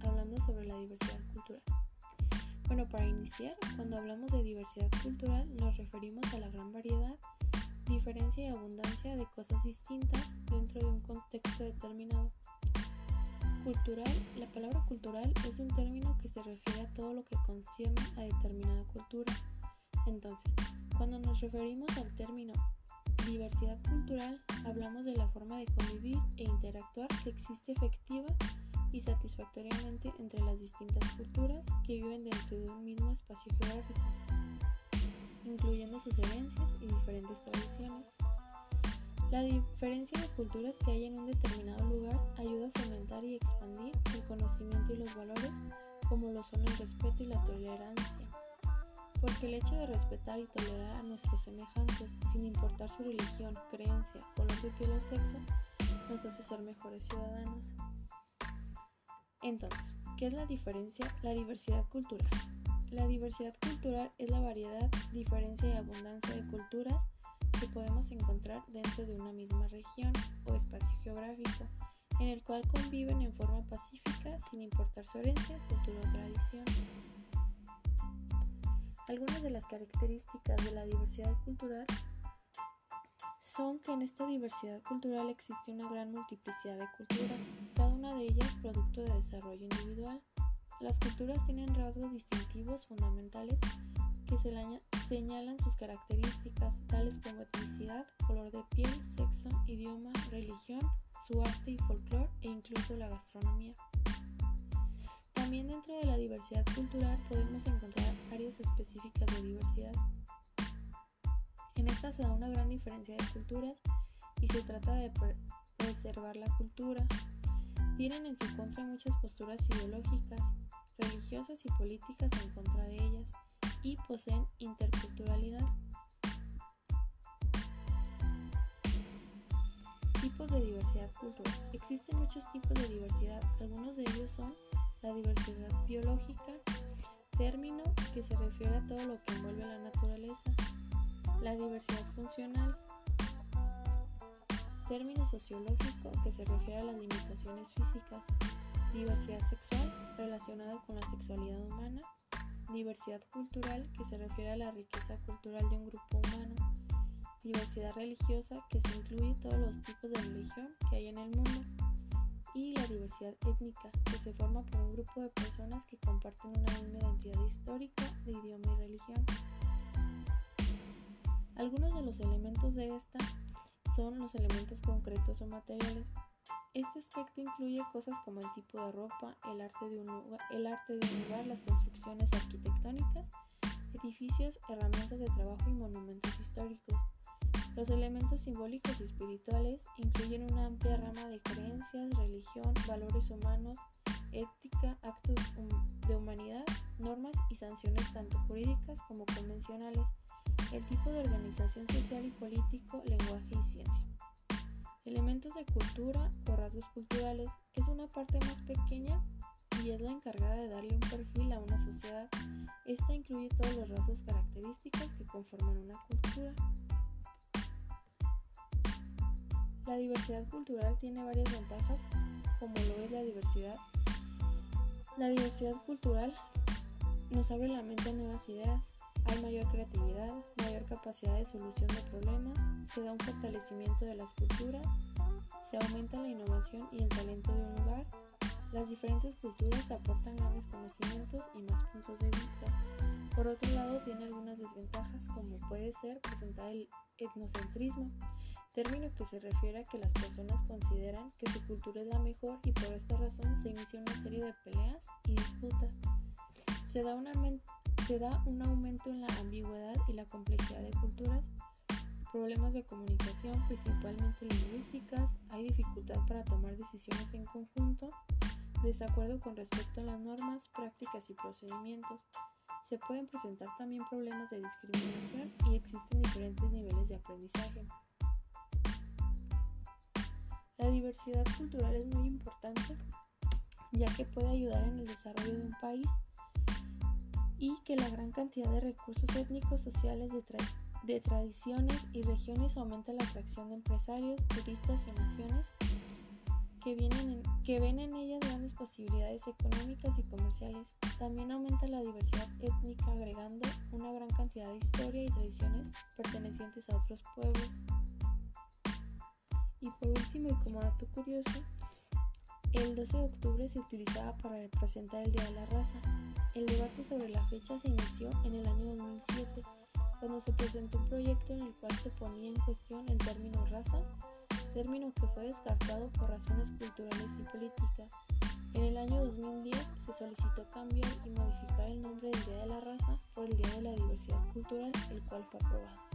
hablando sobre la diversidad cultural. Bueno, para iniciar, cuando hablamos de diversidad cultural nos referimos a la gran variedad, diferencia y abundancia de cosas distintas dentro de un contexto determinado. Cultural, la palabra cultural es un término que se refiere a todo lo que concierne a determinada cultura. Entonces, cuando nos referimos al término diversidad cultural, hablamos de la forma de convivir e interactuar que existe efectiva y satisfactoriamente entre las distintas culturas que viven dentro de un mismo espacio geográfico, incluyendo sus herencias y diferentes tradiciones. La diferencia de culturas que hay en un determinado lugar ayuda a fomentar y expandir el conocimiento y los valores como lo son el respeto y la tolerancia. Porque el hecho de respetar y tolerar a nuestros semejantes, sin importar su religión, creencia, color de piel o sexo, nos hace ser mejores ciudadanos. Entonces, ¿qué es la diferencia? La diversidad cultural. La diversidad cultural es la variedad, diferencia y abundancia de culturas que podemos encontrar dentro de una misma región o espacio geográfico, en el cual conviven en forma pacífica sin importar su herencia, cultura o tradición. Algunas de las características de la diversidad cultural son que en esta diversidad cultural existe una gran multiplicidad de culturas, producto de desarrollo individual. Las culturas tienen rasgos distintivos fundamentales que señalan sus características, tales como etnicidad, color de piel, sexo, idioma, religión, su arte y folclore e incluso la gastronomía. También dentro de la diversidad cultural podemos encontrar áreas específicas de diversidad. En esta se da una gran diferencia de culturas y se trata de preservar la cultura. Tienen en su contra muchas posturas ideológicas, religiosas y políticas en contra de ellas y poseen interculturalidad. Tipos de diversidad cultural. Existen muchos tipos de diversidad. Algunos de ellos son la diversidad biológica, término que se refiere a todo lo que envuelve la naturaleza, la diversidad funcional, término sociológico que se refiere a las limitaciones físicas, diversidad sexual relacionada con la sexualidad humana, diversidad cultural que se refiere a la riqueza cultural de un grupo humano, diversidad religiosa que se incluye todos los tipos de religión que hay en el mundo, y la diversidad étnica que se forma por un grupo de personas que comparten una misma identidad histórica, de idioma y religión. Algunos de los elementos de esta son los elementos concretos o materiales. Este aspecto incluye cosas como el tipo de ropa, el arte de un lugar, el arte de las construcciones arquitectónicas, edificios, herramientas de trabajo y monumentos históricos. Los elementos simbólicos y espirituales incluyen una amplia rama de creencias, religión, valores humanos, ética, actos de humanidad, normas y sanciones tanto jurídicas como convencionales el tipo de organización social y político, lenguaje y ciencia. Elementos de cultura o rasgos culturales es una parte más pequeña y es la encargada de darle un perfil a una sociedad. Esta incluye todos los rasgos característicos que conforman una cultura. La diversidad cultural tiene varias ventajas, como lo es la diversidad. La diversidad cultural nos abre la mente a nuevas ideas, hay mayor creatividad, mayor capacidad de solución de problemas, se da un fortalecimiento de las culturas, se aumenta la innovación y el talento de un lugar. Las diferentes culturas aportan grandes conocimientos y más puntos de vista. Por otro lado, tiene algunas desventajas como puede ser presentar el etnocentrismo, término que se refiere a que las personas consideran que su cultura es la mejor y por esta razón se inicia una serie de peleas y disputas. Se da una se da un aumento en la ambigüedad y la complejidad de culturas, problemas de comunicación, principalmente lingüísticas, hay dificultad para tomar decisiones en conjunto, desacuerdo con respecto a las normas, prácticas y procedimientos. Se pueden presentar también problemas de discriminación y existen diferentes niveles de aprendizaje. La diversidad cultural es muy importante ya que puede ayudar en el desarrollo de un país y que la gran cantidad de recursos étnicos, sociales, de, tradiciones y regiones aumenta la atracción de empresarios, turistas y naciones que, vienen que ven en ellas grandes posibilidades económicas y comerciales. También aumenta la diversidad étnica agregando una gran cantidad de historia y tradiciones pertenecientes a otros pueblos. Y por último, y como dato curioso, el 12 de octubre se utilizaba para representar el Día de la Raza. El debate sobre la fecha se inició en el año 2007, cuando se presentó un proyecto en el cual se ponía en cuestión el término raza, término que fue descartado por razones culturales y políticas. En el año 2010 se solicitó cambiar y modificar el nombre del Día de la Raza por el Día de la Diversidad Cultural, el cual fue aprobado.